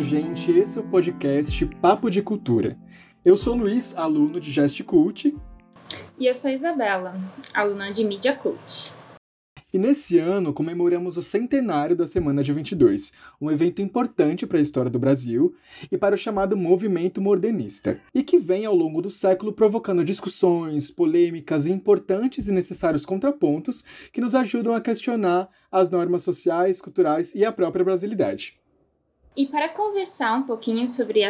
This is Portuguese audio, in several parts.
Gente. Esse é o podcast Papo de Cultura. Eu sou Luiz, aluno de Gest Cult. E eu sou Isabela, aluna de Media Cult. E nesse ano comemoramos o centenário da Semana de 22, um evento importante para a história do Brasil e para o chamado movimento modernista, e que vem ao longo do século provocando discussões, polêmicas e importantes e necessários contrapontos que nos ajudam a questionar as normas sociais, culturais e a própria brasilidade. E para conversar um pouquinho sobre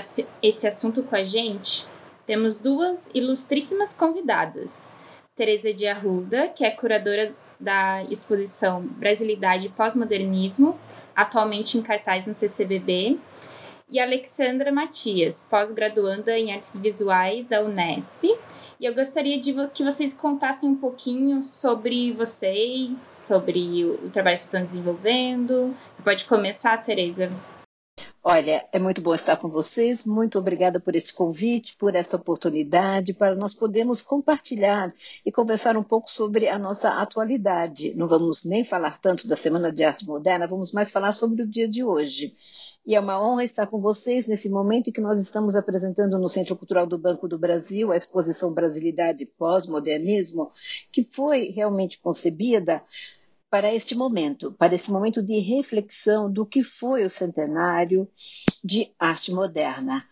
esse assunto com a gente, temos duas ilustríssimas convidadas. Teresa de Arruda, que é curadora da exposição Brasilidade e Pós-Modernismo, atualmente em cartaz no CCBB, e Alexandra Matias, pós-graduanda em Artes Visuais da Unesp. E eu gostaria de que vocês contassem um pouquinho sobre vocês, sobre o trabalho que vocês estão desenvolvendo. Você pode começar, Tereza. Olha, é muito bom estar com vocês. Muito obrigada por esse convite, por essa oportunidade, para nós podermos compartilhar e conversar um pouco sobre a nossa atualidade. Não vamos nem falar tanto da Semana de Arte Moderna, vamos mais falar sobre o dia de hoje. E é uma honra estar com vocês nesse momento em que nós estamos apresentando no Centro Cultural do Banco do Brasil a exposição Brasilidade Pós-Modernismo, que foi realmente concebida para este momento, para esse momento de reflexão do que foi o centenário de arte moderna.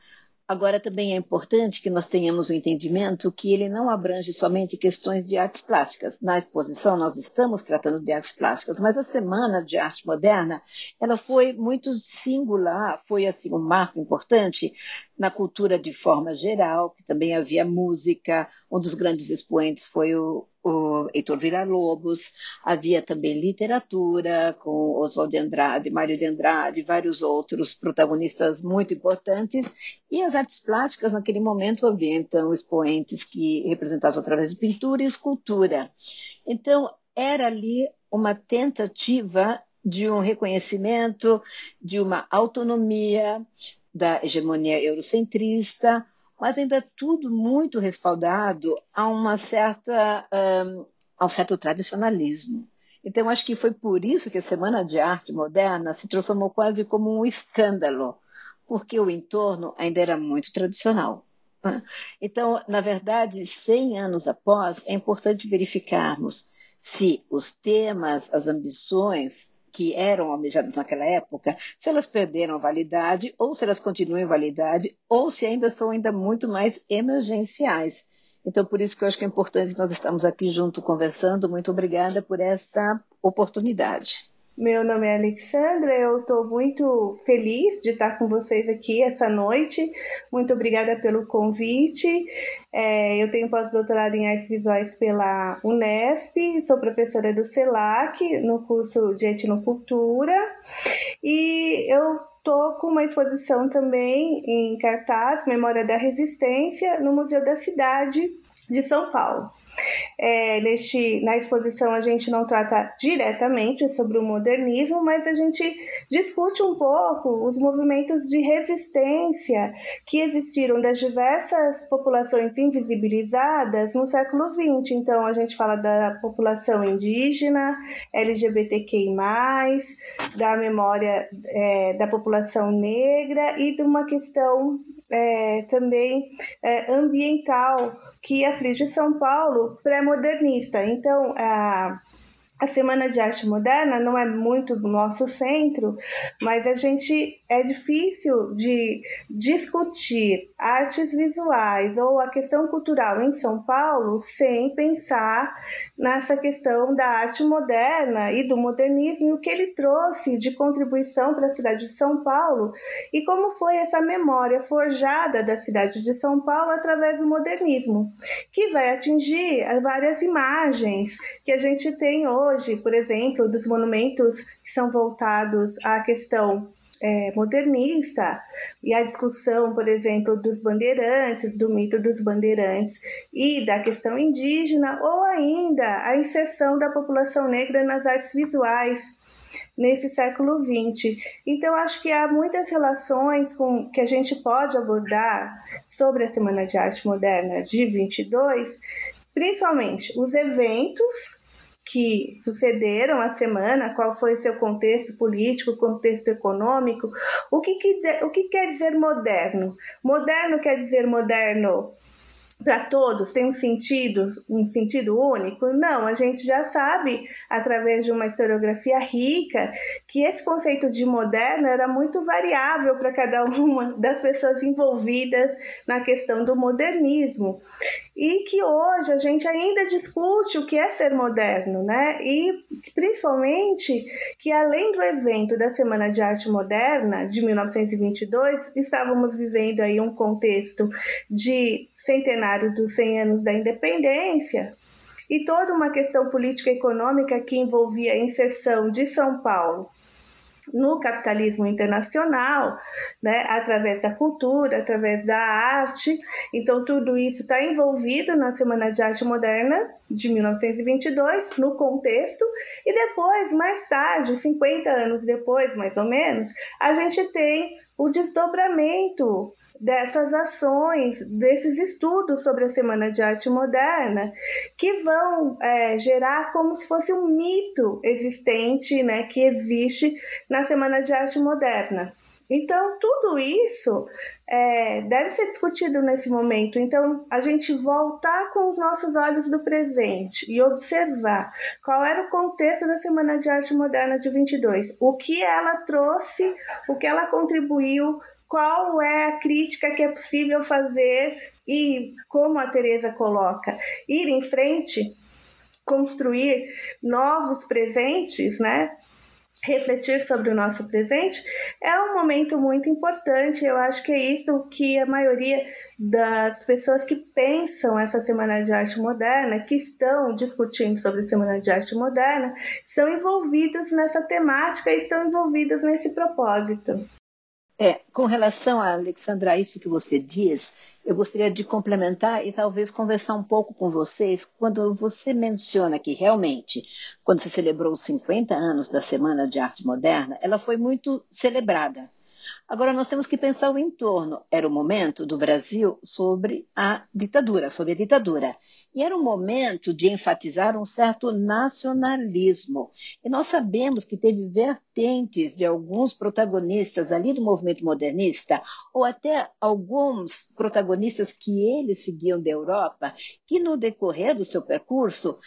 Agora, também é importante que nós tenhamos o um entendimento que ele não abrange somente questões de artes plásticas. Na exposição, nós estamos tratando de artes plásticas, mas a Semana de Arte Moderna, ela foi muito singular, foi assim um marco importante na cultura de forma geral, que também havia música, um dos grandes expoentes foi o o Heitor Villa-Lobos, havia também literatura com Oswald de Andrade, Mário de Andrade, vários outros protagonistas muito importantes, e as artes plásticas naquele momento haviam então expoentes que representavam através de pintura e escultura. Então era ali uma tentativa de um reconhecimento, de uma autonomia da hegemonia eurocentrista, mas ainda tudo muito respaldado a uma certa um, um certo tradicionalismo. Então, acho que foi por isso que a Semana de Arte Moderna se transformou quase como um escândalo, porque o entorno ainda era muito tradicional. Então, na verdade, 100 anos após, é importante verificarmos se os temas, as ambições, que eram almejadas naquela época, se elas perderam validade ou se elas continuam em validade ou se ainda são ainda muito mais emergenciais. Então, por isso que eu acho que é importante nós estarmos aqui junto conversando. Muito obrigada por essa oportunidade. Meu nome é Alexandra, eu estou muito feliz de estar com vocês aqui essa noite. Muito obrigada pelo convite. É, eu tenho pós-doutorado em artes visuais pela Unesp, sou professora do CELAC no curso de etnocultura e eu estou com uma exposição também em cartaz, Memória da Resistência, no Museu da Cidade de São Paulo. É, neste, na exposição a gente não trata diretamente sobre o modernismo, mas a gente discute um pouco os movimentos de resistência que existiram das diversas populações invisibilizadas no século XX. Então a gente fala da população indígena, LGBTQI, da memória é, da população negra e de uma questão é, também é, ambiental que aflige São Paulo pré-modernista. Então, a a Semana de Arte Moderna não é muito do nosso centro, mas a gente é difícil de discutir artes visuais ou a questão cultural em São Paulo sem pensar nessa questão da arte moderna e do modernismo o que ele trouxe de contribuição para a cidade de São Paulo e como foi essa memória forjada da cidade de São Paulo através do modernismo, que vai atingir as várias imagens que a gente tem hoje, por exemplo, dos monumentos que são voltados à questão é, modernista e a discussão, por exemplo, dos bandeirantes, do mito dos bandeirantes e da questão indígena, ou ainda a inserção da população negra nas artes visuais nesse século XX. Então, acho que há muitas relações com que a gente pode abordar sobre a Semana de Arte Moderna de 22, principalmente os eventos que sucederam a semana, qual foi seu contexto político, contexto econômico. O que, que, o que quer dizer moderno? Moderno quer dizer moderno para todos tem um sentido, um sentido único? Não, a gente já sabe, através de uma historiografia rica, que esse conceito de moderno era muito variável para cada uma das pessoas envolvidas na questão do modernismo e que hoje a gente ainda discute o que é ser moderno, né? E principalmente que além do evento da Semana de Arte Moderna de 1922, estávamos vivendo aí um contexto de centenário dos 100 anos da independência, e toda uma questão política e econômica que envolvia a inserção de São Paulo no capitalismo internacional, né, através da cultura, através da arte. Então, tudo isso está envolvido na Semana de Arte Moderna de 1922, no contexto, e depois, mais tarde, 50 anos depois, mais ou menos, a gente tem o desdobramento dessas ações, desses estudos sobre a Semana de Arte Moderna, que vão é, gerar como se fosse um mito existente, né, que existe na Semana de Arte Moderna. Então, tudo isso é, deve ser discutido nesse momento. Então, a gente voltar com os nossos olhos do presente e observar qual era o contexto da Semana de Arte Moderna de 22, o que ela trouxe, o que ela contribuiu qual é a crítica que é possível fazer e, como a Teresa coloca, ir em frente, construir novos presentes, né? refletir sobre o nosso presente é um momento muito importante. Eu acho que é isso que a maioria das pessoas que pensam essa Semana de Arte Moderna, que estão discutindo sobre a Semana de Arte Moderna, são envolvidos nessa temática e estão envolvidos nesse propósito. É, com relação a Alexandra, isso que você diz, eu gostaria de complementar e talvez conversar um pouco com vocês quando você menciona que realmente, quando se celebrou os 50 anos da Semana de Arte Moderna, ela foi muito celebrada. Agora nós temos que pensar o entorno. Era o momento do Brasil sobre a ditadura, sobre a ditadura. E era um momento de enfatizar um certo nacionalismo. E nós sabemos que teve vertentes de alguns protagonistas ali do movimento modernista, ou até alguns protagonistas que eles seguiam da Europa, que no decorrer do seu percurso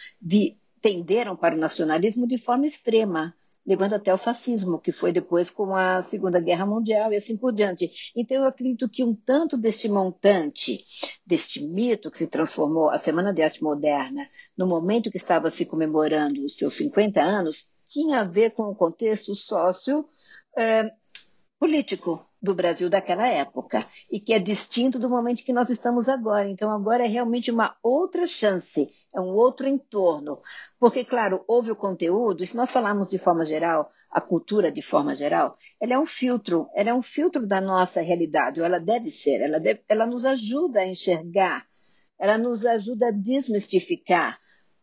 tenderam para o nacionalismo de forma extrema levando até o fascismo, que foi depois com a Segunda Guerra Mundial e assim por diante. Então, eu acredito que um tanto deste montante, deste mito que se transformou a Semana de Arte Moderna, no momento que estava se comemorando os seus 50 anos, tinha a ver com o contexto sócio eh, político do Brasil daquela época e que é distinto do momento que nós estamos agora. Então, agora é realmente uma outra chance, é um outro entorno. Porque, claro, houve o conteúdo, e se nós falarmos de forma geral, a cultura de forma geral, ela é um filtro, ela é um filtro da nossa realidade, ou ela deve ser, ela, deve, ela nos ajuda a enxergar, ela nos ajuda a desmistificar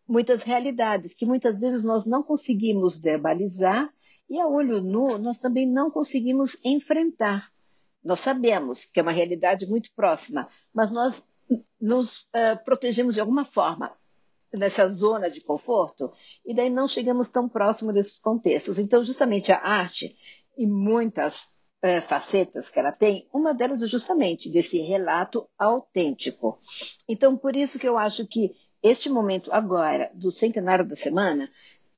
muitas realidades que muitas vezes nós não conseguimos verbalizar e a olho nu nós também não conseguimos enfrentar. Nós sabemos que é uma realidade muito próxima, mas nós nos uh, protegemos de alguma forma nessa zona de conforto e daí não chegamos tão próximo desses contextos. Então, justamente a arte e muitas uh, facetas que ela tem, uma delas é justamente desse relato autêntico. Então, por isso que eu acho que este momento agora, do centenário da semana,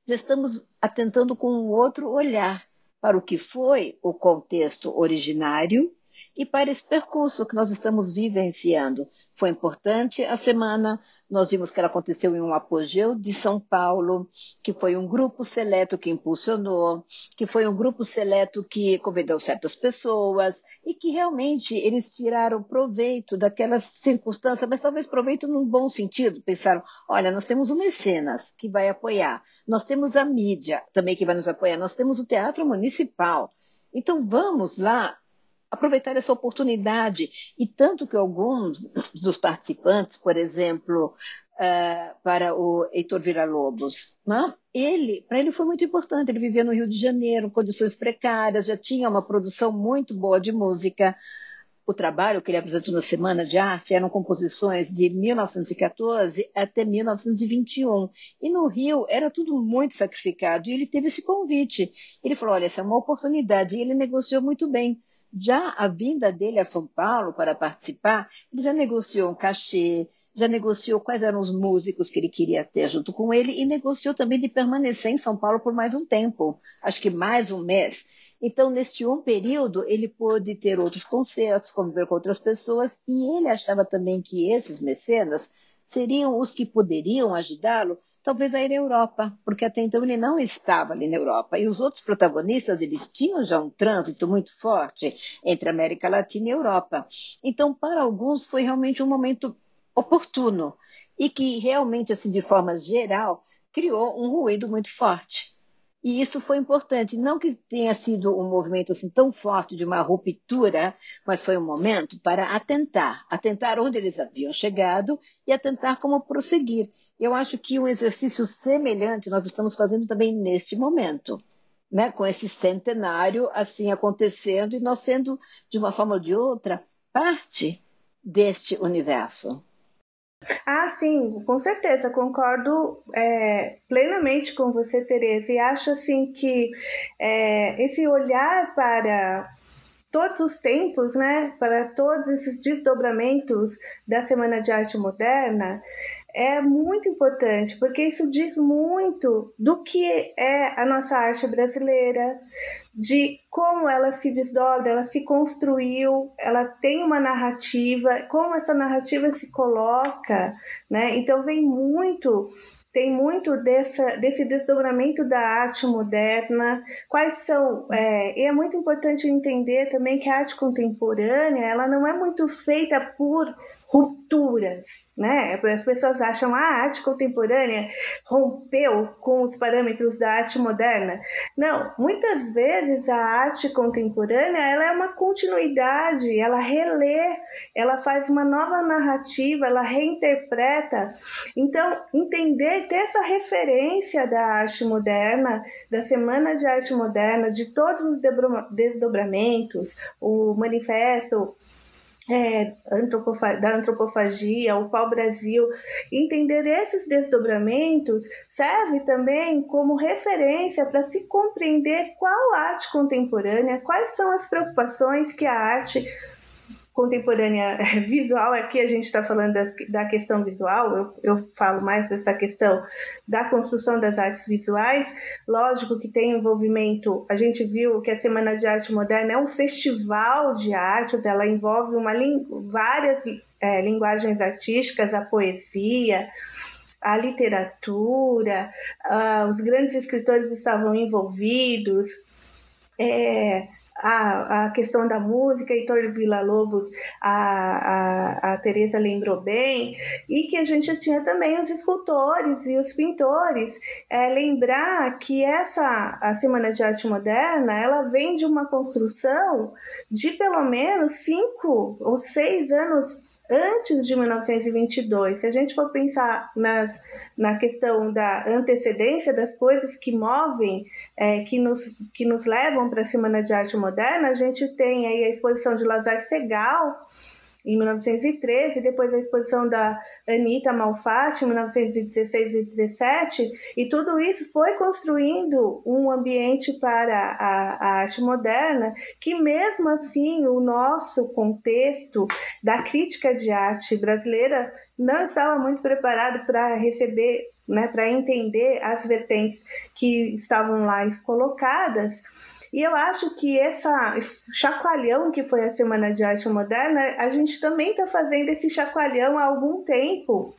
já estamos atentando com um outro olhar para o que foi o contexto originário e para esse percurso que nós estamos vivenciando. Foi importante a semana, nós vimos que ela aconteceu em um apogeu de São Paulo, que foi um grupo seleto que impulsionou, que foi um grupo seleto que convidou certas pessoas e que realmente eles tiraram proveito daquela circunstância, mas talvez proveito num bom sentido. Pensaram, olha, nós temos o mecenas que vai apoiar, nós temos a mídia também que vai nos apoiar, nós temos o teatro municipal. Então vamos lá aproveitar essa oportunidade. E tanto que alguns dos participantes, por exemplo, uh, para o Heitor Villa-Lobos, né? ele, para ele foi muito importante. Ele vivia no Rio de Janeiro, condições precárias, já tinha uma produção muito boa de música. O trabalho que ele apresentou na Semana de Arte eram composições de 1914 até 1921. E no Rio era tudo muito sacrificado. E ele teve esse convite. Ele falou: olha, essa é uma oportunidade. E ele negociou muito bem. Já a vinda dele a São Paulo para participar, ele já negociou um cachê, já negociou quais eram os músicos que ele queria ter junto com ele e negociou também de permanecer em São Paulo por mais um tempo, acho que mais um mês. Então, neste um período, ele pôde ter outros concertos, conviver com outras pessoas, e ele achava também que esses mecenas seriam os que poderiam ajudá-lo, talvez a ir à Europa, porque até então ele não estava ali na Europa. E os outros protagonistas, eles tinham já um trânsito muito forte entre América Latina e Europa. Então, para alguns, foi realmente um momento oportuno e que realmente, assim, de forma geral, criou um ruído muito forte. E isso foi importante, não que tenha sido um movimento assim tão forte de uma ruptura, mas foi um momento para atentar, atentar onde eles haviam chegado e atentar como prosseguir. Eu acho que um exercício semelhante nós estamos fazendo também neste momento. Né, com esse centenário assim acontecendo e nós sendo, de uma forma ou de outra, parte deste universo. Ah, sim, com certeza, concordo é, plenamente com você, Tereza, e acho assim que é, esse olhar para todos os tempos, né, para todos esses desdobramentos da Semana de Arte Moderna, é muito importante, porque isso diz muito do que é a nossa arte brasileira, de como ela se desdobra, ela se construiu, ela tem uma narrativa, como essa narrativa se coloca, né? Então vem muito tem muito dessa, desse desdobramento da arte moderna, quais são, é, e é muito importante entender também que a arte contemporânea, ela não é muito feita por rupturas, né? As pessoas acham ah, a arte contemporânea rompeu com os parâmetros da arte moderna. Não, muitas vezes a arte contemporânea ela é uma continuidade, ela relê, ela faz uma nova narrativa, ela reinterpreta. Então, entender, ter essa referência da arte moderna, da Semana de Arte Moderna, de todos os desdobramentos, o manifesto é, da antropofagia, o pau-brasil, entender esses desdobramentos serve também como referência para se compreender qual arte contemporânea, quais são as preocupações que a arte contemporânea visual, aqui a gente está falando da, da, questão visual, eu, eu falo mais dessa questão da construção das artes visuais. Lógico que tem envolvimento, a gente viu que a Semana de Arte Moderna é um festival de artes, ela envolve uma, várias é, linguagens artísticas, a poesia, a literatura, uh, os grandes escritores estavam envolvidos. É, a, a questão da música, Heitor Villa-Lobos, a, a, a Tereza lembrou bem, e que a gente tinha também os escultores e os pintores. É, lembrar que essa a Semana de Arte Moderna, ela vem de uma construção de pelo menos cinco ou seis anos antes de 1922. Se a gente for pensar nas, na questão da antecedência das coisas que movem, é, que, nos, que nos levam para a Semana de Arte Moderna, a gente tem aí a exposição de Lazar Segal, em 1913, depois a exposição da Anita Malfatti, em 1916 e 17, e tudo isso foi construindo um ambiente para a, a arte moderna, que mesmo assim o nosso contexto da crítica de arte brasileira não estava muito preparado para receber, né, para entender as vertentes que estavam lá colocadas. E eu acho que essa, esse chacoalhão que foi a Semana de Arte Moderna, a gente também está fazendo esse chacoalhão há algum tempo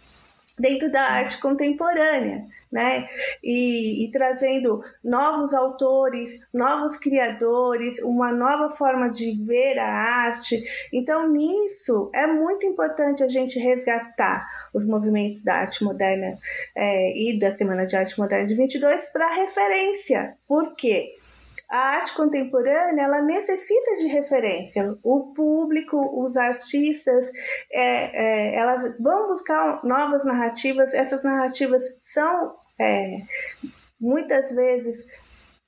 dentro da arte contemporânea, né? E, e, trazendo novos autores, novos criadores, uma nova forma de ver a arte. Então, nisso é muito importante a gente resgatar os movimentos da arte moderna é, e da Semana de Arte Moderna de 22 para referência. Por quê? A arte contemporânea ela necessita de referência. O público, os artistas, é, é, elas vão buscar novas narrativas. Essas narrativas são é, muitas vezes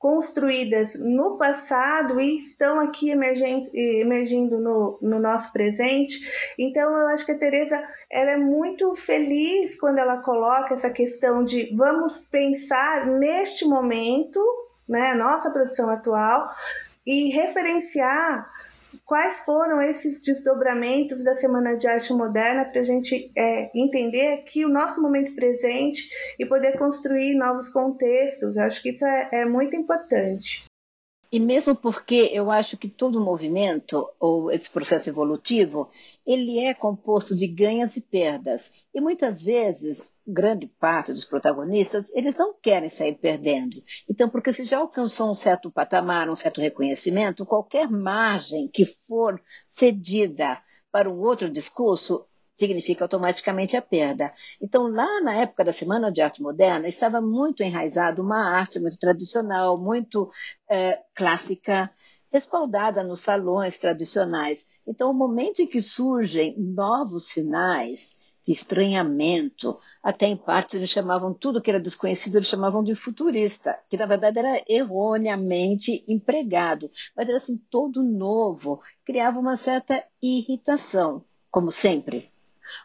construídas no passado e estão aqui emergindo no, no nosso presente. Então, eu acho que a Tereza ela é muito feliz quando ela coloca essa questão de vamos pensar neste momento, né, nossa produção atual, e referenciar quais foram esses desdobramentos da Semana de Arte Moderna para a gente é, entender aqui o nosso momento presente e poder construir novos contextos. Acho que isso é, é muito importante. E mesmo porque eu acho que todo movimento, ou esse processo evolutivo, ele é composto de ganhas e perdas. E muitas vezes, grande parte dos protagonistas, eles não querem sair perdendo. Então, porque se já alcançou um certo patamar, um certo reconhecimento, qualquer margem que for cedida para um outro discurso, significa automaticamente a perda. Então, lá na época da Semana de Arte Moderna, estava muito enraizado uma arte muito tradicional, muito é, clássica, respaldada nos salões tradicionais. Então, o momento em que surgem novos sinais de estranhamento, até em partes eles chamavam tudo que era desconhecido, eles chamavam de futurista, que na verdade era erroneamente empregado, mas era assim todo novo, criava uma certa irritação, como sempre.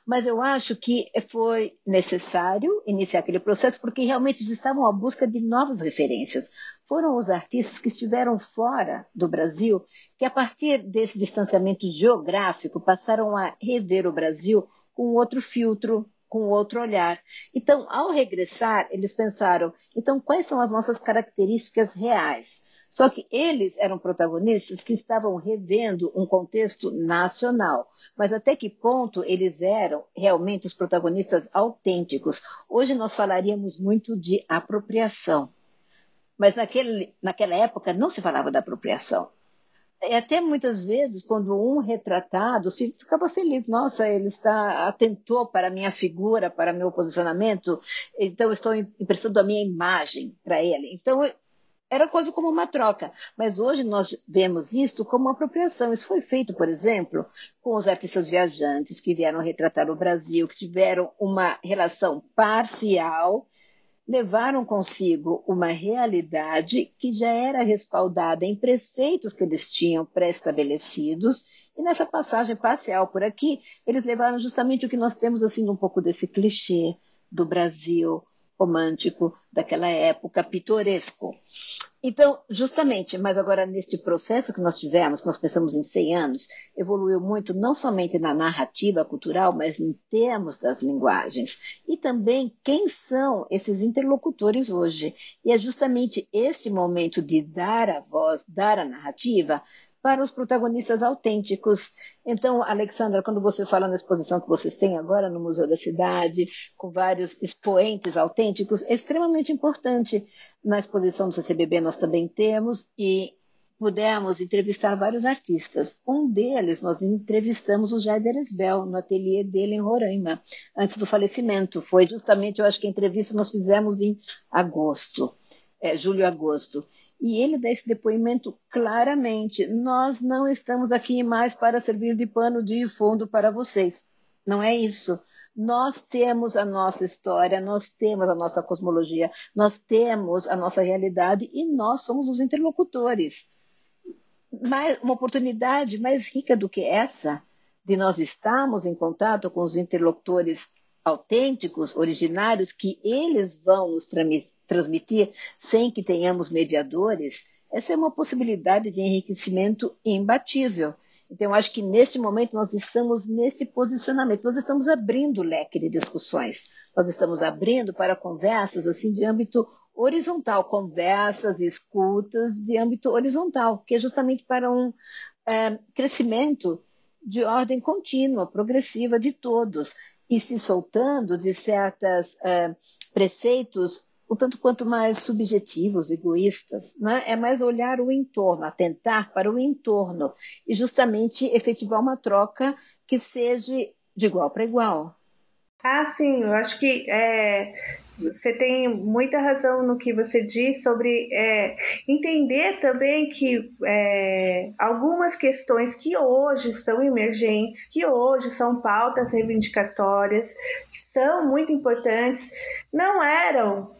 Mas eu acho que foi necessário iniciar aquele processo porque realmente eles estavam à busca de novas referências. Foram os artistas que estiveram fora do Brasil que, a partir desse distanciamento geográfico, passaram a rever o Brasil com outro filtro, com outro olhar. Então, ao regressar, eles pensaram: então, quais são as nossas características reais? Só que eles eram protagonistas que estavam revendo um contexto nacional. Mas até que ponto eles eram realmente os protagonistas autênticos? Hoje nós falaríamos muito de apropriação. Mas naquele, naquela época não se falava da apropriação. E até muitas vezes, quando um retratado se ficava feliz, nossa, ele está atentou para a minha figura, para meu posicionamento, então estou emprestando a minha imagem para ele. Então era coisa como uma troca. Mas hoje nós vemos isto como uma apropriação. Isso foi feito, por exemplo, com os artistas viajantes que vieram retratar o Brasil, que tiveram uma relação parcial, levaram consigo uma realidade que já era respaldada em preceitos que eles tinham pré-estabelecidos. E nessa passagem parcial por aqui, eles levaram justamente o que nós temos assim um pouco desse clichê do Brasil romântico daquela época, pitoresco. Então, justamente, mas agora neste processo que nós tivemos, nós pensamos em 100 anos, evoluiu muito não somente na narrativa cultural, mas em termos das linguagens. E também quem são esses interlocutores hoje. E é justamente este momento de dar a voz, dar a narrativa, para os protagonistas autênticos. Então, Alexandra, quando você fala na exposição que vocês têm agora no Museu da Cidade, com vários expoentes autênticos, é extremamente importante. Na exposição do CCBB nós também temos e pudemos entrevistar vários artistas. Um deles, nós entrevistamos o Jair Esbel no ateliê dele em Roraima, antes do falecimento. Foi justamente, eu acho que a entrevista nós fizemos em agosto, é, julho agosto. E ele dá esse depoimento claramente: nós não estamos aqui mais para servir de pano de fundo para vocês. Não é isso. Nós temos a nossa história, nós temos a nossa cosmologia, nós temos a nossa realidade e nós somos os interlocutores. Mais, uma oportunidade mais rica do que essa, de nós estarmos em contato com os interlocutores autênticos, originários, que eles vão nos transmitir sem que tenhamos mediadores, essa é uma possibilidade de enriquecimento imbatível. Então, eu acho que neste momento nós estamos nesse posicionamento, nós estamos abrindo o leque de discussões, nós estamos abrindo para conversas assim de âmbito horizontal, conversas, escutas de âmbito horizontal, que é justamente para um é, crescimento de ordem contínua, progressiva de todos e se soltando de certos uh, preceitos um tanto quanto mais subjetivos, egoístas, né? é mais olhar o entorno, atentar para o entorno e justamente efetivar uma troca que seja de igual para igual. Ah, sim, eu acho que é, você tem muita razão no que você diz sobre é, entender também que é, algumas questões que hoje são emergentes, que hoje são pautas reivindicatórias, que são muito importantes, não eram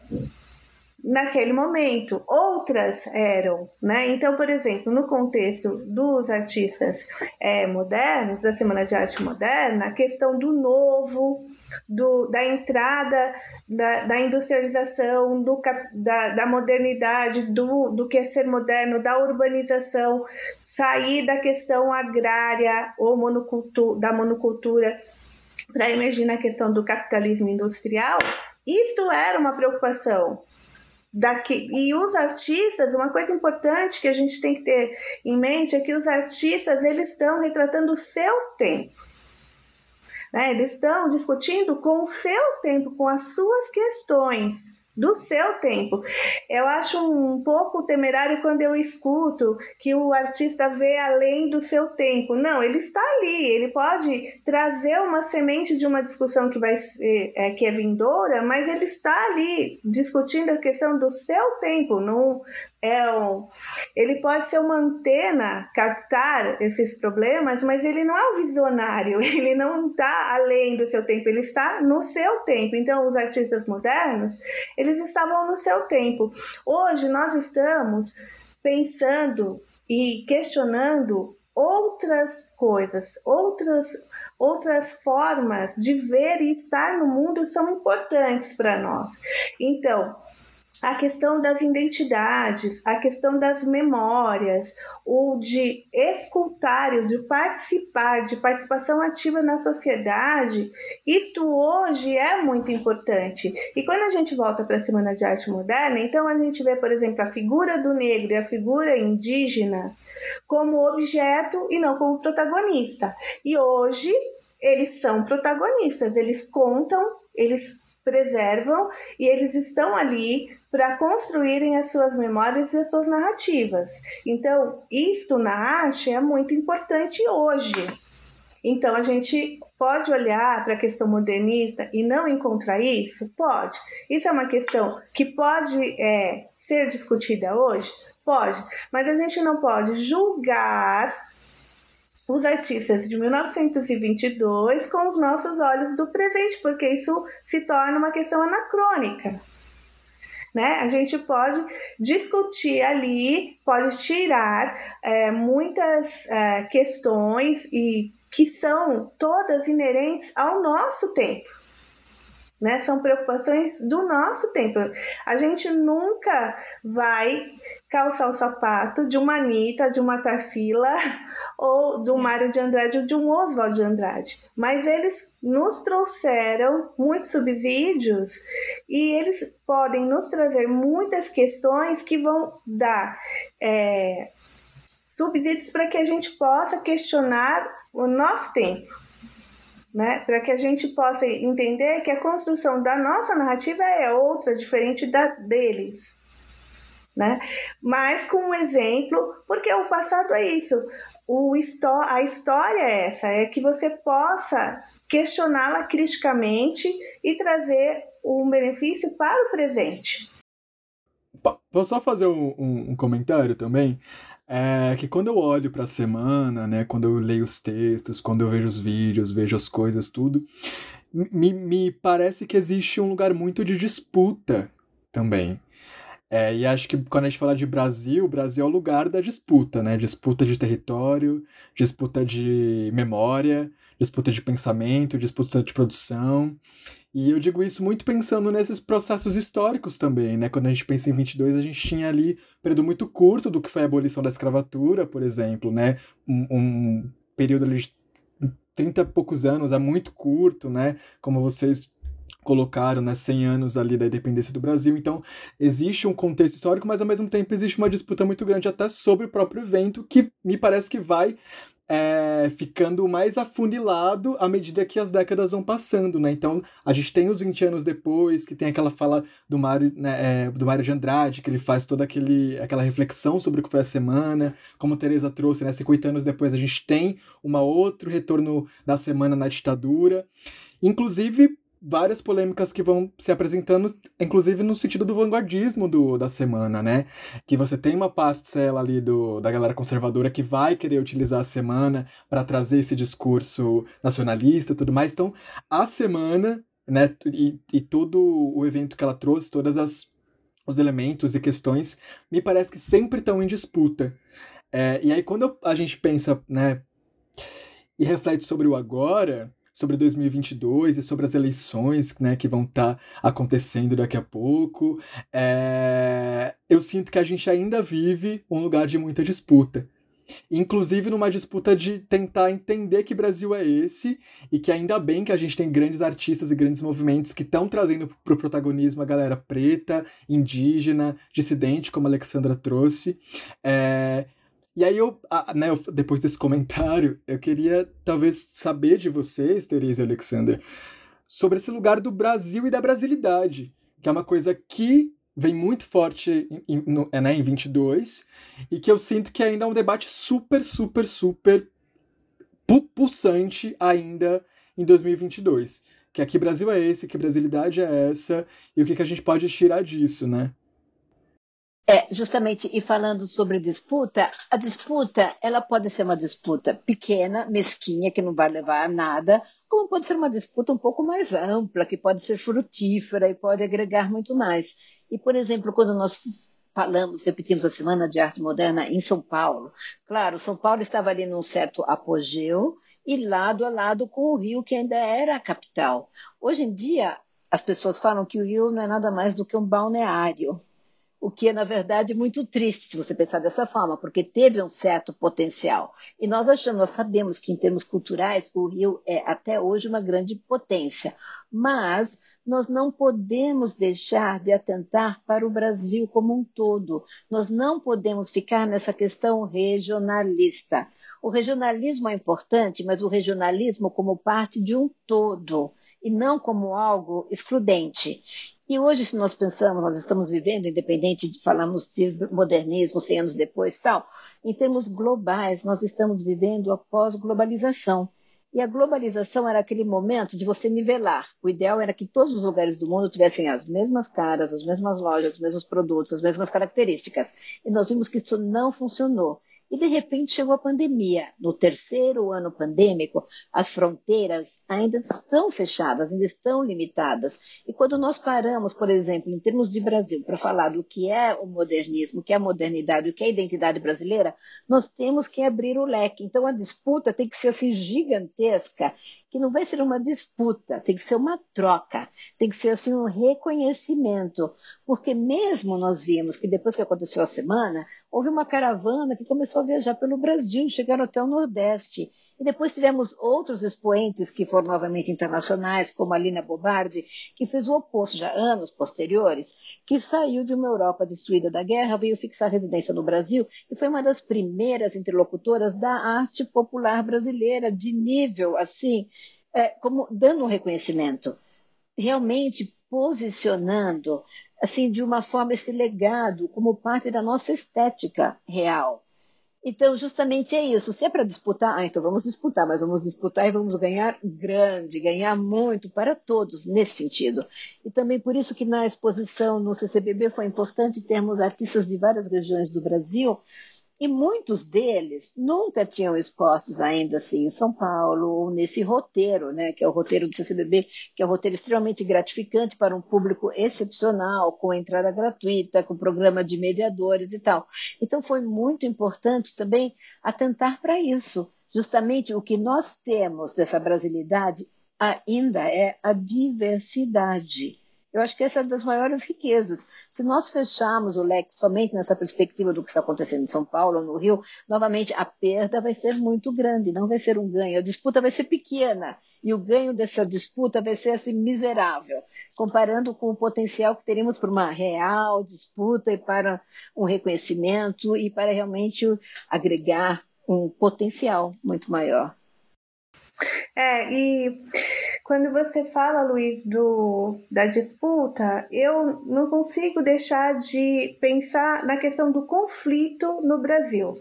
naquele momento, outras eram, né? Então, por exemplo, no contexto dos artistas é, modernos, da Semana de Arte Moderna, a questão do novo, do, da entrada da, da industrialização, do, da, da modernidade, do, do que é ser moderno, da urbanização, sair da questão agrária ou monocultura, da monocultura para emergir na questão do capitalismo industrial, isto era uma preocupação. Daqui, e os artistas, uma coisa importante que a gente tem que ter em mente é que os artistas eles estão retratando o seu tempo. Né? Eles estão discutindo com o seu tempo, com as suas questões do seu tempo. Eu acho um pouco temerário quando eu escuto que o artista vê além do seu tempo. Não, ele está ali, ele pode trazer uma semente de uma discussão que vai ser, é, que é vindoura, mas ele está ali discutindo a questão do seu tempo, não é um, ele pode ser uma antena, captar esses problemas, mas ele não é um visionário, ele não está além do seu tempo, ele está no seu tempo. Então, os artistas modernos, eles estavam no seu tempo. Hoje, nós estamos pensando e questionando outras coisas, outras, outras formas de ver e estar no mundo são importantes para nós. Então, a questão das identidades, a questão das memórias, o de escutar, o de participar, de participação ativa na sociedade, isto hoje é muito importante. E quando a gente volta para a Semana de Arte Moderna, então a gente vê, por exemplo, a figura do negro e a figura indígena como objeto e não como protagonista. E hoje eles são protagonistas, eles contam, eles preservam e eles estão ali para construírem as suas memórias e as suas narrativas. Então, isto na arte é muito importante hoje. Então, a gente pode olhar para a questão modernista e não encontrar isso? Pode. Isso é uma questão que pode é, ser discutida hoje? Pode. Mas a gente não pode julgar os artistas de 1922 com os nossos olhos do presente, porque isso se torna uma questão anacrônica. Né? A gente pode discutir ali, pode tirar é, muitas é, questões e que são todas inerentes ao nosso tempo. Né? São preocupações do nosso tempo. A gente nunca vai calçar o sapato de uma Anitta, de uma Tarsila, ou do Mário de Andrade ou de um Oswald de Andrade. Mas eles nos trouxeram muitos subsídios e eles podem nos trazer muitas questões que vão dar é, subsídios para que a gente possa questionar o nosso tempo. Né? Para que a gente possa entender que a construção da nossa narrativa é outra, diferente da deles né? Mas com um exemplo, porque o passado é isso. O a história é essa, é que você possa questioná-la criticamente e trazer um benefício para o presente. Posso só fazer um, um, um comentário também? É que quando eu olho para a semana, né, quando eu leio os textos, quando eu vejo os vídeos, vejo as coisas, tudo, me, me parece que existe um lugar muito de disputa também. É, e acho que quando a gente fala de Brasil, Brasil é o lugar da disputa, né? Disputa de território, disputa de memória, disputa de pensamento, disputa de produção. E eu digo isso muito pensando nesses processos históricos também, né? Quando a gente pensa em 22, a gente tinha ali um período muito curto do que foi a abolição da escravatura, por exemplo, né? Um, um período ali de 30 e poucos anos, é muito curto, né? Como vocês colocaram, né, 100 anos ali da independência do Brasil. Então, existe um contexto histórico, mas ao mesmo tempo existe uma disputa muito grande até sobre o próprio evento, que me parece que vai é, ficando mais afunilado à medida que as décadas vão passando, né? Então, a gente tem os 20 anos depois, que tem aquela fala do Mário, né, é, do Mário de Andrade, que ele faz toda aquele, aquela reflexão sobre o que foi a semana, como Teresa trouxe, né? 50 anos depois a gente tem um outro retorno da semana na ditadura. Inclusive, várias polêmicas que vão se apresentando, inclusive no sentido do vanguardismo do, da semana, né? Que você tem uma parcela ali do, da galera conservadora que vai querer utilizar a semana para trazer esse discurso nacionalista e tudo mais. Então, a semana, né, e, e todo o evento que ela trouxe, todas as os elementos e questões, me parece que sempre estão em disputa. É, e aí, quando a gente pensa, né, e reflete sobre o agora, sobre 2022 e sobre as eleições né, que vão estar tá acontecendo daqui a pouco, é... eu sinto que a gente ainda vive um lugar de muita disputa. Inclusive numa disputa de tentar entender que Brasil é esse e que ainda bem que a gente tem grandes artistas e grandes movimentos que estão trazendo para o protagonismo a galera preta, indígena, dissidente, como a Alexandra trouxe. É, e aí eu, né, depois desse comentário, eu queria talvez saber de vocês, Teresa e Alexander, sobre esse lugar do Brasil e da brasilidade, que é uma coisa que vem muito forte em, no, é, né, em 22 e que eu sinto que ainda é um debate super, super, super pulsante ainda em 2022. Que aqui Brasil é esse, que brasilidade é essa e o que, que a gente pode tirar disso, né? É, justamente, e falando sobre disputa, a disputa, ela pode ser uma disputa pequena, mesquinha, que não vai levar a nada, como pode ser uma disputa um pouco mais ampla, que pode ser frutífera e pode agregar muito mais. E, por exemplo, quando nós falamos, repetimos a Semana de Arte Moderna em São Paulo. Claro, São Paulo estava ali num certo apogeu e lado a lado com o Rio, que ainda era a capital. Hoje em dia, as pessoas falam que o Rio não é nada mais do que um balneário o que é, na verdade, muito triste, se você pensar dessa forma, porque teve um certo potencial. E nós achamos, nós sabemos que, em termos culturais, o Rio é até hoje uma grande potência. Mas nós não podemos deixar de atentar para o Brasil como um todo. Nós não podemos ficar nessa questão regionalista. O regionalismo é importante, mas o regionalismo como parte de um todo e não como algo excludente. E hoje, se nós pensamos, nós estamos vivendo, independente de falarmos de modernismo 100 anos depois, tal, em termos globais, nós estamos vivendo a pós-globalização. E a globalização era aquele momento de você nivelar. O ideal era que todos os lugares do mundo tivessem as mesmas caras, as mesmas lojas, os mesmos produtos, as mesmas características. E nós vimos que isso não funcionou. E de repente chegou a pandemia. No terceiro ano pandêmico, as fronteiras ainda estão fechadas, ainda estão limitadas. E quando nós paramos, por exemplo, em termos de Brasil, para falar do que é o modernismo, o que é a modernidade, o que é a identidade brasileira, nós temos que abrir o leque. Então a disputa tem que ser assim gigantesca que não vai ser uma disputa, tem que ser uma troca, tem que ser assim um reconhecimento, porque mesmo nós vimos que depois que aconteceu a semana, houve uma caravana que começou a viajar pelo Brasil, chegaram até o Nordeste, e depois tivemos outros expoentes que foram novamente internacionais, como a Lina Bobardi, que fez o oposto já anos posteriores, que saiu de uma Europa destruída da guerra, veio fixar residência no Brasil e foi uma das primeiras interlocutoras da arte popular brasileira de nível assim é, como dando um reconhecimento, realmente posicionando assim de uma forma esse legado como parte da nossa estética real. Então, justamente é isso. Se é para disputar, ah, então vamos disputar, mas vamos disputar e vamos ganhar grande, ganhar muito para todos nesse sentido. E também por isso que na exposição no CCBB foi importante termos artistas de várias regiões do Brasil e muitos deles nunca tinham expostos ainda assim em São Paulo, ou nesse roteiro, né, que é o roteiro do CCBB, que é um roteiro extremamente gratificante para um público excepcional, com entrada gratuita, com programa de mediadores e tal. Então foi muito importante também atentar para isso. Justamente o que nós temos dessa brasilidade ainda é a diversidade eu acho que essa é das maiores riquezas. Se nós fecharmos o leque somente nessa perspectiva do que está acontecendo em São Paulo, no Rio, novamente a perda vai ser muito grande, não vai ser um ganho. A disputa vai ser pequena e o ganho dessa disputa vai ser assim miserável, comparando com o potencial que teríamos para uma real disputa e para um reconhecimento e para realmente agregar um potencial muito maior. É, e quando você fala, Luiz, do, da disputa, eu não consigo deixar de pensar na questão do conflito no Brasil.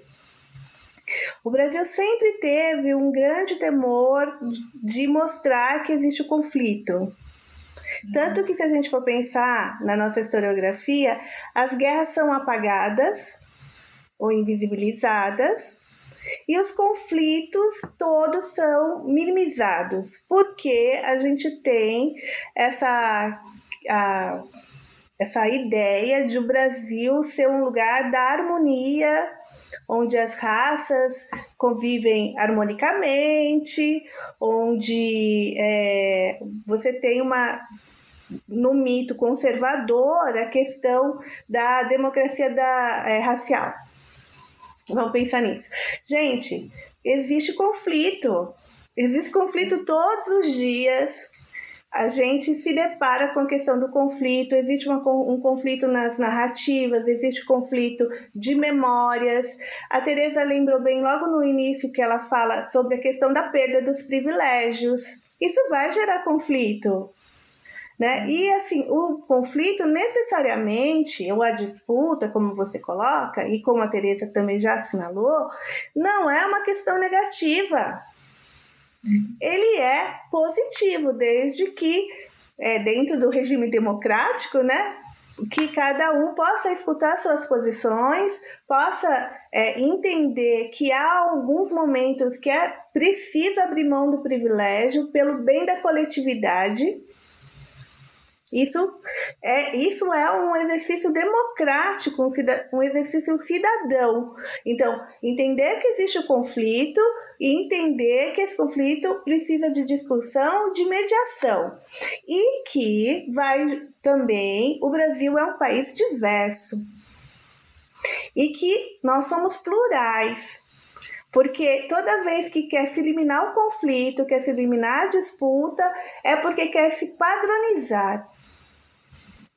O Brasil sempre teve um grande temor de mostrar que existe o conflito. Tanto que, se a gente for pensar na nossa historiografia, as guerras são apagadas ou invisibilizadas e os conflitos todos são minimizados, porque a gente tem essa a, essa ideia de o Brasil ser um lugar da harmonia, onde as raças convivem harmonicamente, onde é, você tem uma no mito conservador a questão da democracia da, é, racial. Vamos pensar nisso. Gente, existe conflito. Existe conflito todos os dias a gente se depara com a questão do conflito, existe uma, um conflito nas narrativas, existe conflito de memórias. A Teresa lembrou bem logo no início que ela fala sobre a questão da perda dos privilégios. Isso vai gerar conflito. Né? E assim, o conflito necessariamente, ou a disputa, como você coloca, e como a Teresa também já assinalou, não é uma questão negativa ele é positivo, desde que é, dentro do regime democrático, né? Que cada um possa escutar suas posições, possa é, entender que há alguns momentos que é preciso abrir mão do privilégio pelo bem da coletividade isso é, isso é um exercício democrático, um, um exercício cidadão. Então, entender que existe o conflito e entender que esse conflito precisa de discussão, de mediação. E que vai também, o Brasil é um país diverso. E que nós somos plurais. Porque toda vez que quer se eliminar o conflito, quer se eliminar a disputa, é porque quer se padronizar.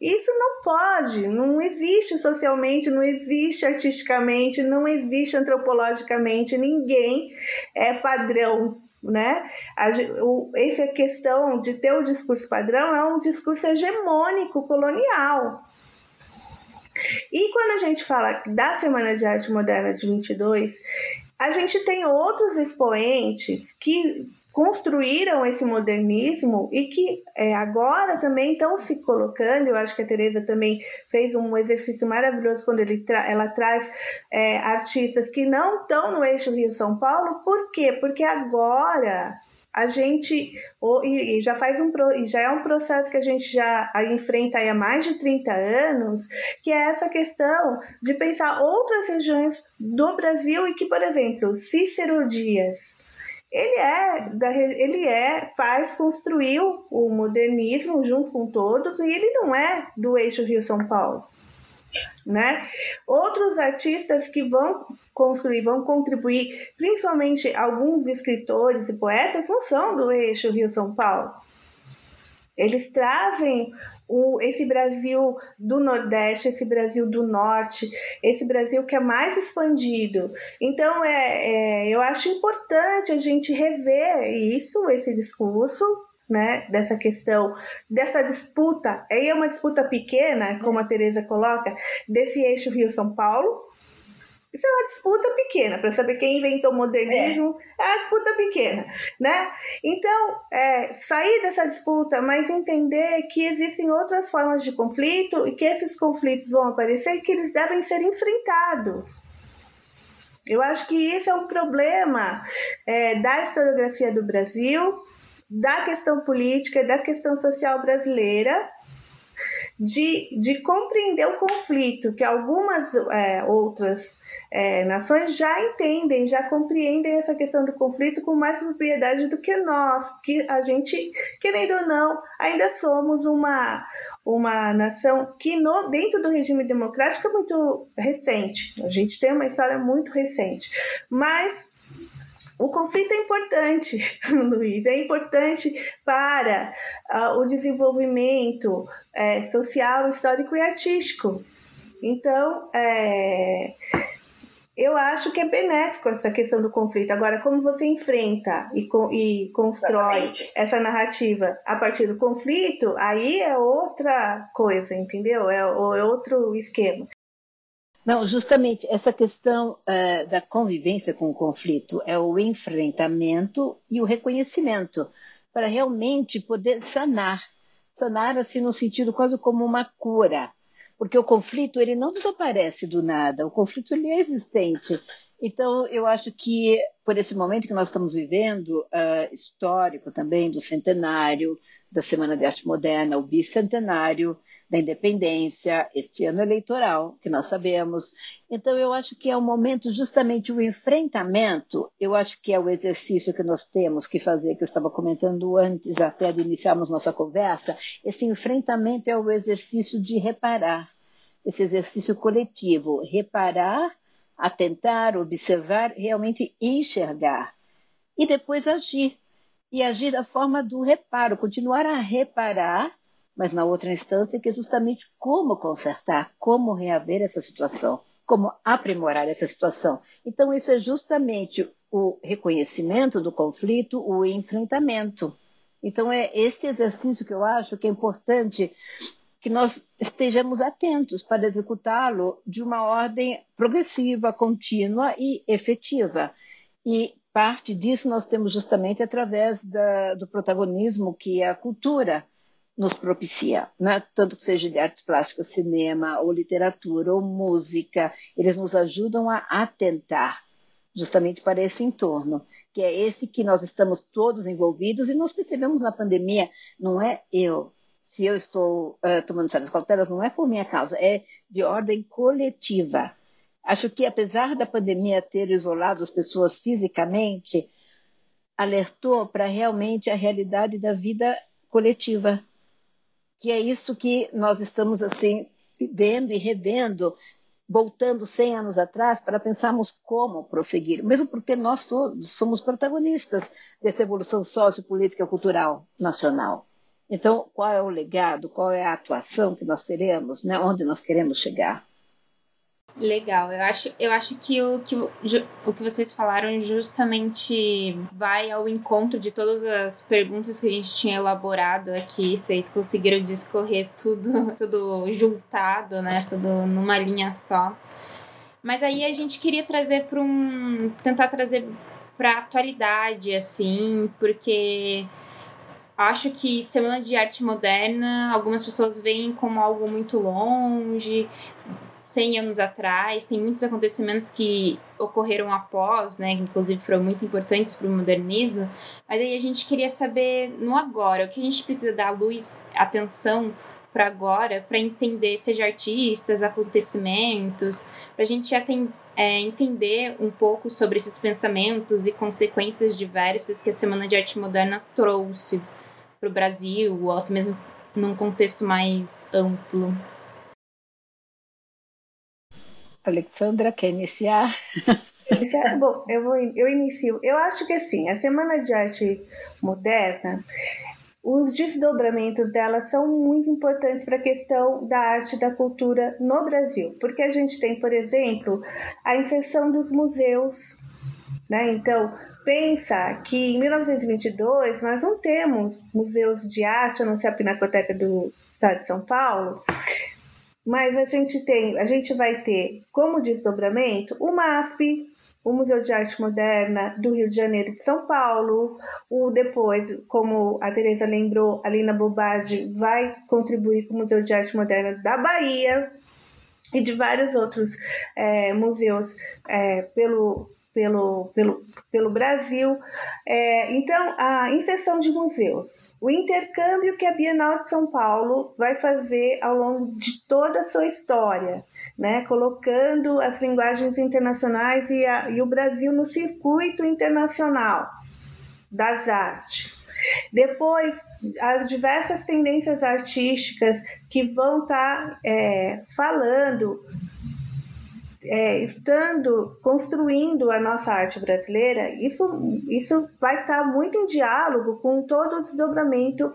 Isso não pode, não existe socialmente, não existe artisticamente, não existe antropologicamente, ninguém é padrão, né? A, o, essa questão de ter o discurso padrão é um discurso hegemônico, colonial. E quando a gente fala da Semana de Arte Moderna de 22, a gente tem outros expoentes que construíram esse modernismo e que é, agora também estão se colocando. Eu acho que a Teresa também fez um exercício maravilhoso quando tra ela traz é, artistas que não estão no eixo Rio-São Paulo. Por quê? Porque agora a gente e já faz um já é um processo que a gente já enfrenta há mais de 30 anos, que é essa questão de pensar outras regiões do Brasil e que, por exemplo, Cícero Dias, ele é, da, ele é, faz, construiu o modernismo junto com todos e ele não é do eixo Rio-São Paulo. Né? Outros artistas que vão construir, vão contribuir, principalmente alguns escritores e poetas, não são do eixo Rio-São Paulo. Eles trazem o, esse Brasil do Nordeste, esse Brasil do Norte, esse Brasil que é mais expandido. Então, é, é, eu acho importante a gente rever isso, esse discurso, né, dessa questão, dessa disputa. Aí é uma disputa pequena, como a Tereza coloca, desse eixo Rio-São Paulo, isso é uma disputa pequena, para saber quem inventou o modernismo, é, é uma disputa pequena, né? Então, é, sair dessa disputa, mas entender que existem outras formas de conflito e que esses conflitos vão aparecer e que eles devem ser enfrentados. Eu acho que isso é um problema é, da historiografia do Brasil, da questão política, da questão social brasileira, de, de compreender o conflito que algumas é, outras é, nações já entendem, já compreendem essa questão do conflito com mais propriedade do que nós, que a gente, querendo ou não, ainda somos uma, uma nação que no, dentro do regime democrático é muito recente. A gente tem uma história muito recente. Mas o conflito é importante, Luiz, é importante para uh, o desenvolvimento é, social, histórico e artístico. Então, é, eu acho que é benéfico essa questão do conflito. Agora, como você enfrenta e, e constrói Exatamente. essa narrativa a partir do conflito, aí é outra coisa, entendeu? É, é outro esquema. Não, justamente essa questão uh, da convivência com o conflito é o enfrentamento e o reconhecimento para realmente poder sanar, sanar assim no sentido quase como uma cura, porque o conflito ele não desaparece do nada, o conflito ele é existente, Então, eu acho que por esse momento que nós estamos vivendo, uh, histórico também, do centenário, da Semana de Arte Moderna, o bicentenário da independência, este ano eleitoral, que nós sabemos. Então, eu acho que é o momento, justamente o enfrentamento, eu acho que é o exercício que nós temos que fazer, que eu estava comentando antes, até de iniciarmos nossa conversa. Esse enfrentamento é o exercício de reparar, esse exercício coletivo, reparar atentar, observar, realmente enxergar. E depois agir. E agir da forma do reparo, continuar a reparar, mas na outra instância, que é justamente como consertar, como reaver essa situação, como aprimorar essa situação. Então, isso é justamente o reconhecimento do conflito, o enfrentamento. Então, é esse exercício que eu acho que é importante que nós estejamos atentos para executá-lo de uma ordem progressiva, contínua e efetiva. E parte disso nós temos justamente através da, do protagonismo que a cultura nos propicia, né? tanto que seja de artes plásticas, cinema, ou literatura, ou música, eles nos ajudam a atentar justamente para esse entorno, que é esse que nós estamos todos envolvidos e nós percebemos na pandemia, não é eu, se eu estou uh, tomando certas cautelas, não é por minha causa, é de ordem coletiva. Acho que, apesar da pandemia ter isolado as pessoas fisicamente, alertou para realmente a realidade da vida coletiva, que é isso que nós estamos assim vendo e revendo, voltando 100 anos atrás para pensarmos como prosseguir, mesmo porque nós somos protagonistas dessa evolução sociopolítica cultural nacional. Então, qual é o legado, qual é a atuação que nós teremos, né? onde nós queremos chegar? Legal, eu acho, eu acho que o, que o que vocês falaram justamente vai ao encontro de todas as perguntas que a gente tinha elaborado aqui. Vocês conseguiram discorrer tudo, tudo juntado, né? Tudo numa linha só. Mas aí a gente queria trazer para um. tentar trazer para a atualidade, assim, porque acho que Semana de Arte Moderna, algumas pessoas veem como algo muito longe, 100 anos atrás, tem muitos acontecimentos que ocorreram após, né, que inclusive foram muito importantes para o modernismo, mas aí a gente queria saber no agora, o que a gente precisa dar luz, atenção para agora, para entender, seja artistas, acontecimentos, para a gente atender é, entender um pouco sobre esses pensamentos e consequências diversas que a Semana de Arte Moderna trouxe para o Brasil, ou até mesmo num contexto mais amplo. Alexandra, quer iniciar? Bom, eu vou eu inicio. Eu acho que assim, a Semana de Arte Moderna, os desdobramentos dela são muito importantes para a questão da arte e da cultura no Brasil, porque a gente tem, por exemplo, a inserção dos museus, né? Então, pensa que em 1922 nós não temos museus de arte, a não ser a Pinacoteca do Estado de São Paulo, mas a gente tem, a gente vai ter como desdobramento o MASP, o Museu de Arte Moderna do Rio de Janeiro e de São Paulo, o depois, como a Teresa lembrou, a Lina Bobardi vai contribuir com o Museu de Arte Moderna da Bahia e de vários outros é, museus é, pelo pelo, pelo, pelo Brasil. É, então, a inserção de museus, o intercâmbio que a Bienal de São Paulo vai fazer ao longo de toda a sua história, né, colocando as linguagens internacionais e, a, e o Brasil no circuito internacional das artes. Depois, as diversas tendências artísticas que vão estar tá, é, falando é, estando construindo a nossa arte brasileira, isso, isso vai estar muito em diálogo com todo o desdobramento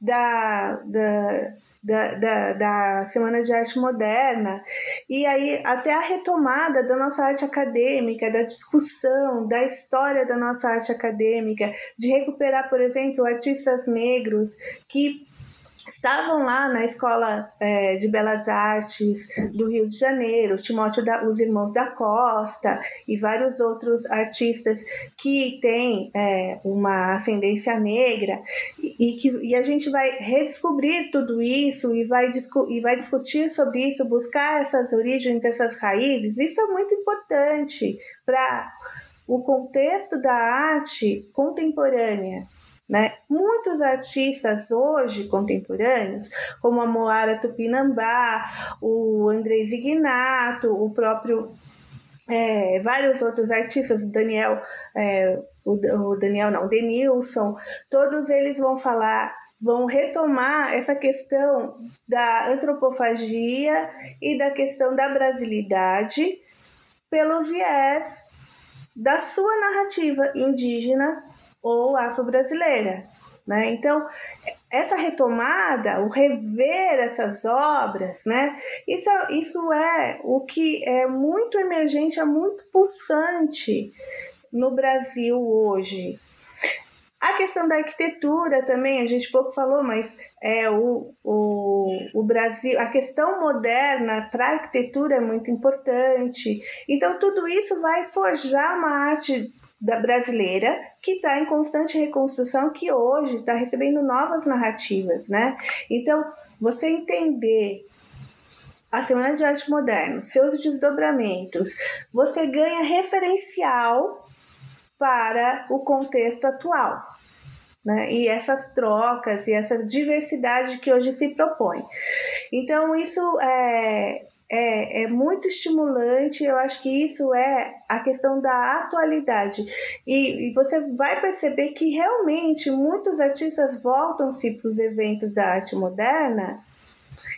da, da, da, da, da, Semana de Arte Moderna, e aí até a retomada da nossa arte acadêmica, da discussão, da história da nossa arte acadêmica, de recuperar, por exemplo, artistas negros que estavam lá na Escola é, de Belas Artes do Rio de Janeiro, Timóteo da, os Irmãos da Costa e vários outros artistas que têm é, uma ascendência negra e, e, que, e a gente vai redescobrir tudo isso e vai, e vai discutir sobre isso, buscar essas origens, essas raízes, isso é muito importante para o contexto da arte contemporânea né? Muitos artistas hoje contemporâneos, como a Moara Tupinambá, o André Zignato, o próprio é, vários outros artistas, o Daniel, é, o, o, Daniel não, o Denilson, todos eles vão falar, vão retomar essa questão da antropofagia e da questão da brasilidade pelo viés da sua narrativa indígena ou afro-brasileira. Né? Então, essa retomada, o rever essas obras, né? isso, isso é o que é muito emergente, é muito pulsante no Brasil hoje. A questão da arquitetura também, a gente pouco falou, mas é o, o, o Brasil, a questão moderna para a arquitetura é muito importante. Então, tudo isso vai forjar uma arte da brasileira que está em constante reconstrução, que hoje está recebendo novas narrativas, né? Então, você entender a Semana de Arte Moderna, seus desdobramentos, você ganha referencial para o contexto atual. Né? E essas trocas e essa diversidade que hoje se propõe. Então, isso é, é, é muito estimulante. Eu acho que isso é a questão da atualidade. E, e você vai perceber que realmente muitos artistas voltam-se para os eventos da arte moderna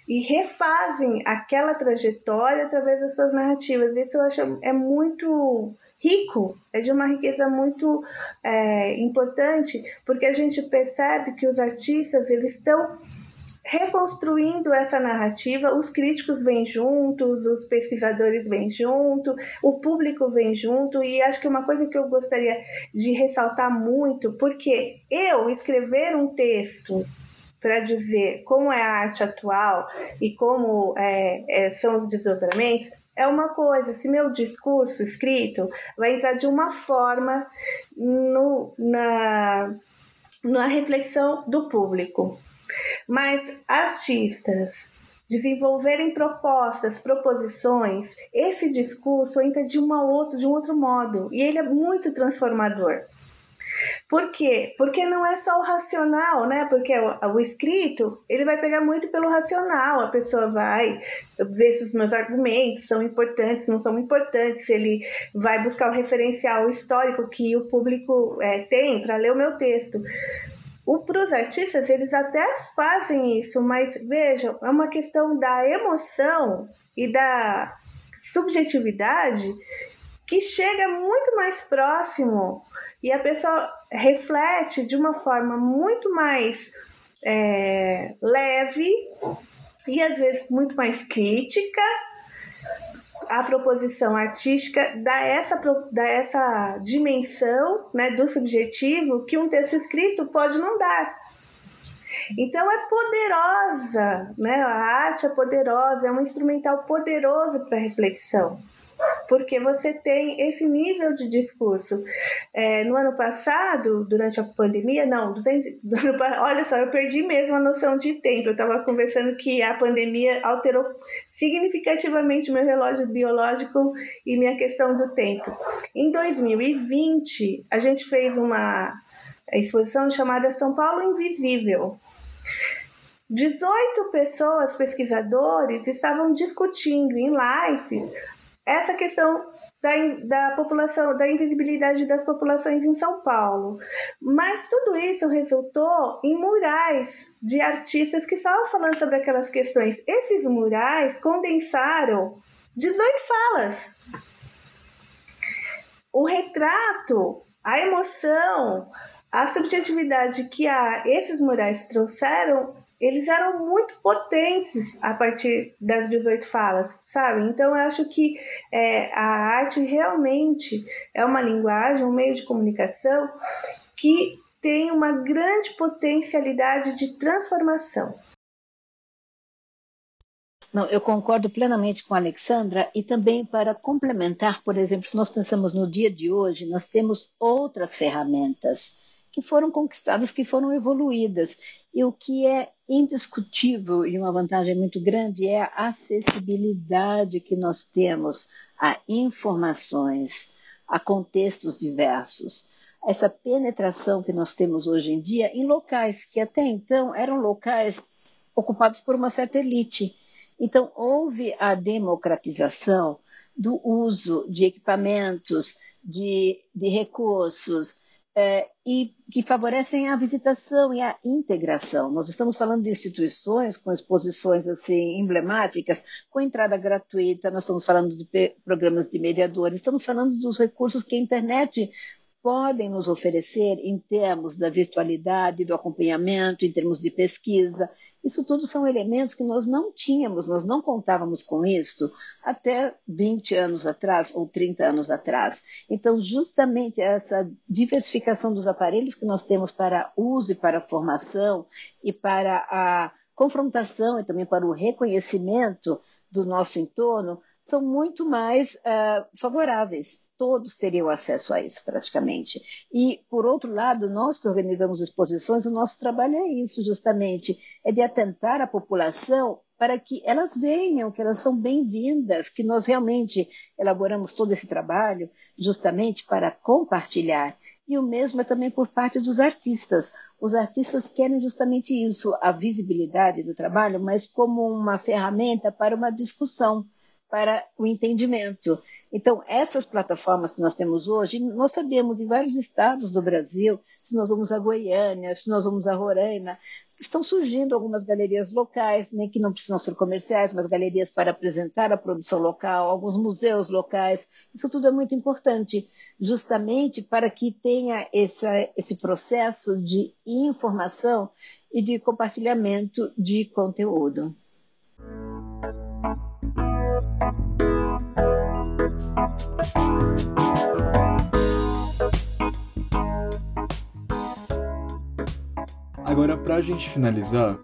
e refazem aquela trajetória através das suas narrativas. Isso eu acho é muito rico, é de uma riqueza muito é, importante, porque a gente percebe que os artistas eles estão reconstruindo essa narrativa, os críticos vêm juntos, os pesquisadores vêm junto, o público vem junto, e acho que uma coisa que eu gostaria de ressaltar muito, porque eu escrever um texto para dizer como é a arte atual e como é, é, são os desdobramentos, é uma coisa. Se meu discurso escrito vai entrar de uma forma no, na, na reflexão do público. Mas artistas desenvolverem propostas, proposições, esse discurso entra de uma outra, de um outro modo, e ele é muito transformador. Por quê? Porque não é só o racional, né? Porque o, o, escrito, ele vai pegar muito pelo racional. A pessoa vai ver se os meus argumentos são importantes, não são importantes, ele vai buscar o referencial histórico que o público é, tem para ler o meu texto. Para os artistas, eles até fazem isso, mas vejam, é uma questão da emoção e da subjetividade que chega muito mais próximo. E a pessoa reflete de uma forma muito mais é, leve e às vezes muito mais crítica a proposição artística dá essa, dá essa dimensão né, do subjetivo que um texto escrito pode não dar. Então é poderosa, né? A arte é poderosa, é um instrumental poderoso para reflexão porque você tem esse nível de discurso. É, no ano passado, durante a pandemia, não, 200, olha só, eu perdi mesmo a noção de tempo. Eu estava conversando que a pandemia alterou significativamente meu relógio biológico e minha questão do tempo. Em 2020, a gente fez uma exposição chamada São Paulo Invisível. 18 pessoas, pesquisadores, estavam discutindo em lives essa questão da, da população, da invisibilidade das populações em São Paulo. Mas tudo isso resultou em murais de artistas que estavam falando sobre aquelas questões. Esses murais condensaram 18 falas. O retrato, a emoção, a subjetividade que a, esses murais trouxeram eles eram muito potentes a partir das 18 falas, sabe? Então eu acho que é, a arte realmente é uma linguagem, um meio de comunicação que tem uma grande potencialidade de transformação. Não, eu concordo plenamente com a Alexandra e também para complementar, por exemplo, se nós pensamos no dia de hoje, nós temos outras ferramentas que foram conquistadas, que foram evoluídas. E o que é indiscutível e uma vantagem muito grande é a acessibilidade que nós temos a informações, a contextos diversos. Essa penetração que nós temos hoje em dia em locais que até então eram locais ocupados por uma certa elite então, houve a democratização do uso de equipamentos, de, de recursos, é, e que favorecem a visitação e a integração. Nós estamos falando de instituições com exposições assim emblemáticas, com entrada gratuita, nós estamos falando de programas de mediadores, estamos falando dos recursos que a internet podem nos oferecer em termos da virtualidade, do acompanhamento, em termos de pesquisa. Isso tudo são elementos que nós não tínhamos, nós não contávamos com isso até 20 anos atrás ou 30 anos atrás. Então, justamente essa diversificação dos aparelhos que nós temos para uso e para formação e para a confrontação e também para o reconhecimento do nosso entorno são muito mais uh, favoráveis. Todos teriam acesso a isso, praticamente. E, por outro lado, nós que organizamos exposições, o nosso trabalho é isso, justamente, é de atentar a população para que elas venham, que elas são bem-vindas, que nós realmente elaboramos todo esse trabalho justamente para compartilhar. E o mesmo é também por parte dos artistas. Os artistas querem justamente isso, a visibilidade do trabalho, mas como uma ferramenta para uma discussão para o entendimento. Então, essas plataformas que nós temos hoje, nós sabemos em vários estados do Brasil, se nós vamos a Goiânia, se nós vamos a Roraima, estão surgindo algumas galerias locais, nem que não precisam ser comerciais, mas galerias para apresentar a produção local, alguns museus locais. Isso tudo é muito importante, justamente para que tenha essa, esse processo de informação e de compartilhamento de conteúdo. Agora, para a gente finalizar,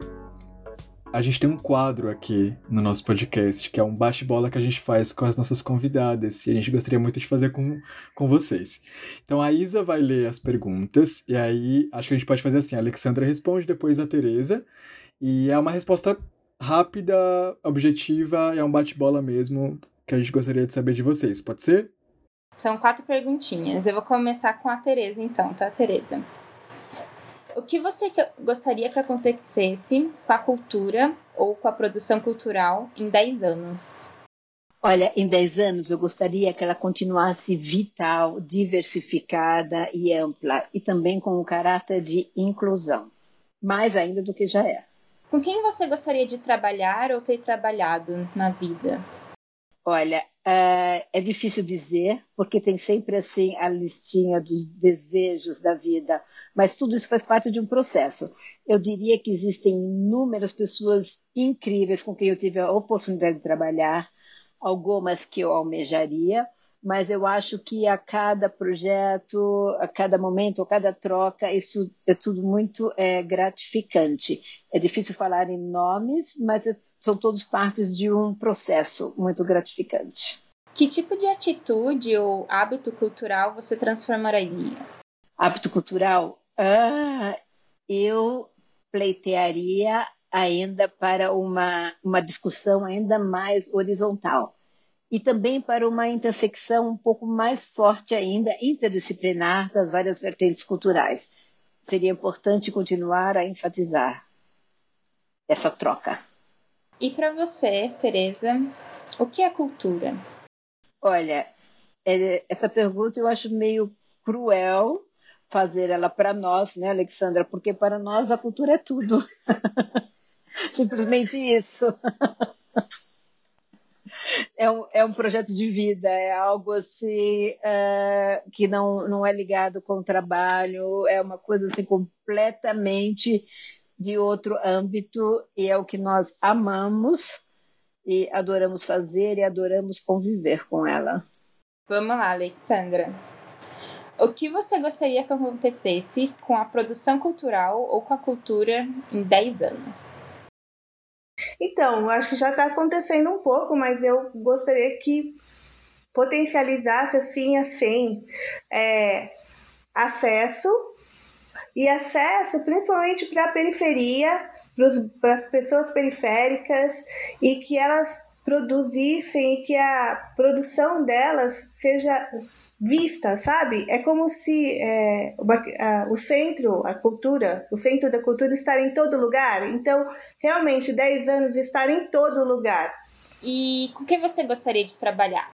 a gente tem um quadro aqui no nosso podcast, que é um bate-bola que a gente faz com as nossas convidadas, e a gente gostaria muito de fazer com, com vocês. Então a Isa vai ler as perguntas, e aí acho que a gente pode fazer assim: a Alexandra responde, depois a Tereza, e é uma resposta rápida, objetiva, é um bate-bola mesmo, que a gente gostaria de saber de vocês. Pode ser? São quatro perguntinhas. Eu vou começar com a Tereza, então, tá, Tereza? O que você gostaria que acontecesse com a cultura ou com a produção cultural em 10 anos? Olha, em 10 anos eu gostaria que ela continuasse vital, diversificada e ampla, e também com um caráter de inclusão, mais ainda do que já é. Com quem você gostaria de trabalhar ou ter trabalhado na vida? Olha, uh, é difícil dizer, porque tem sempre assim a listinha dos desejos da vida, mas tudo isso faz parte de um processo. Eu diria que existem inúmeras pessoas incríveis com quem eu tive a oportunidade de trabalhar, algumas que eu almejaria, mas eu acho que a cada projeto, a cada momento, a cada troca, isso é tudo muito é, gratificante. É difícil falar em nomes, mas é são todos partes de um processo muito gratificante. Que tipo de atitude ou hábito cultural você transformaria? Hábito cultural? Ah, eu pleitearia ainda para uma, uma discussão ainda mais horizontal e também para uma intersecção um pouco mais forte ainda, interdisciplinar das várias vertentes culturais. Seria importante continuar a enfatizar essa troca. E para você, Tereza, o que é cultura? Olha, é, essa pergunta eu acho meio cruel fazer ela para nós, né, Alexandra? Porque para nós a cultura é tudo. Simplesmente isso. É um, é um projeto de vida, é algo assim uh, que não, não é ligado com o trabalho, é uma coisa assim completamente de outro âmbito e é o que nós amamos e adoramos fazer e adoramos conviver com ela. Vamos lá, Alexandra. O que você gostaria que acontecesse com a produção cultural ou com a cultura em 10 anos? Então, acho que já está acontecendo um pouco, mas eu gostaria que potencializasse assim, assim, é, acesso. E acesso principalmente para a periferia, para as pessoas periféricas e que elas produzissem e que a produção delas seja vista, sabe? É como se é, o, a, o centro, a cultura, o centro da cultura estar em todo lugar. Então, realmente, 10 anos estar em todo lugar. E com quem você gostaria de trabalhar?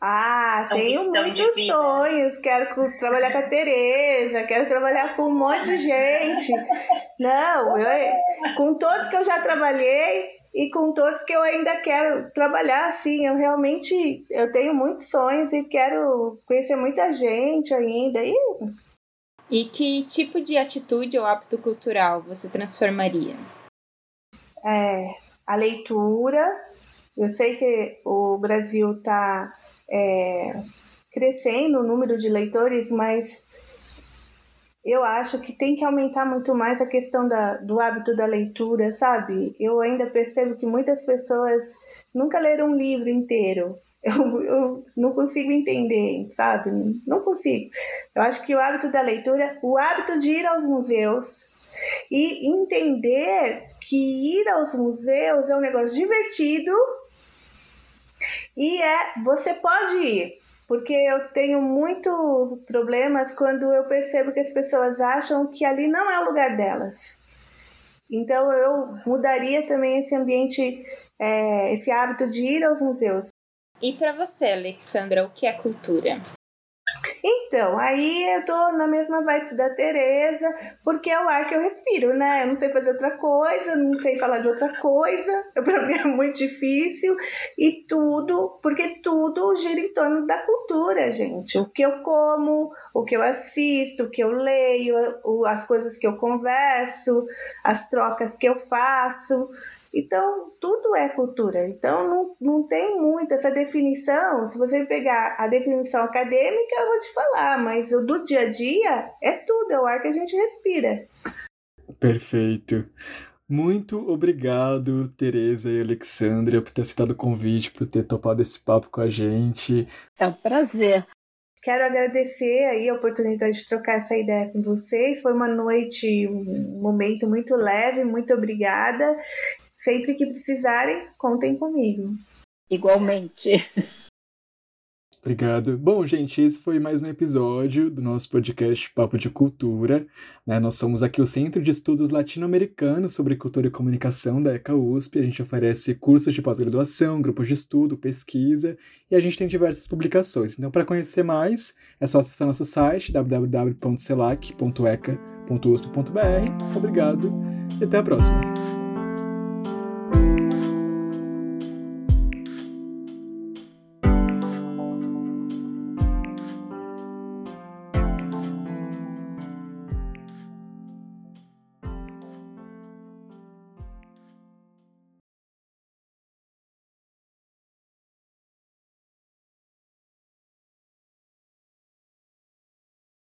Ah, tenho muitos sonhos. Quero trabalhar com a Tereza, quero trabalhar com um monte de gente. Não, eu, com todos que eu já trabalhei, e com todos que eu ainda quero trabalhar assim. Eu realmente eu tenho muitos sonhos e quero conhecer muita gente ainda. E, e que tipo de atitude ou hábito cultural você transformaria? É, a leitura. Eu sei que o Brasil está é, crescendo o número de leitores, mas eu acho que tem que aumentar muito mais a questão da, do hábito da leitura, sabe? Eu ainda percebo que muitas pessoas nunca leram um livro inteiro. Eu, eu não consigo entender, sabe? Não consigo. Eu acho que o hábito da leitura, o hábito de ir aos museus e entender que ir aos museus é um negócio divertido e é você pode ir, porque eu tenho muitos problemas quando eu percebo que as pessoas acham que ali não é o lugar delas. Então eu mudaria também esse ambiente, é, esse hábito de ir aos museus. E para você, Alexandra, o que é cultura? Então, aí eu tô na mesma vibe da Tereza, porque é o ar que eu respiro, né? Eu não sei fazer outra coisa, não sei falar de outra coisa, pra mim é muito difícil. E tudo, porque tudo gira em torno da cultura, gente. O que eu como, o que eu assisto, o que eu leio, as coisas que eu converso, as trocas que eu faço. Então, tudo é cultura. Então, não, não tem muito essa definição. Se você pegar a definição acadêmica, eu vou te falar, mas o do dia a dia é tudo, é o ar que a gente respira. Perfeito. Muito obrigado, Tereza e Alexandria, por ter citado o convite, por ter topado esse papo com a gente. É um prazer. Quero agradecer aí a oportunidade de trocar essa ideia com vocês. Foi uma noite, um momento muito leve. Muito obrigada. Sempre que precisarem, contem comigo. Igualmente. Obrigado. Bom, gente, esse foi mais um episódio do nosso podcast Papo de Cultura. Né? Nós somos aqui o Centro de Estudos Latino-Americanos sobre Cultura e Comunicação da ECA USP. A gente oferece cursos de pós-graduação, grupos de estudo, pesquisa e a gente tem diversas publicações. Então, para conhecer mais, é só acessar nosso site www.celac.eca.usp.br. Obrigado e até a próxima.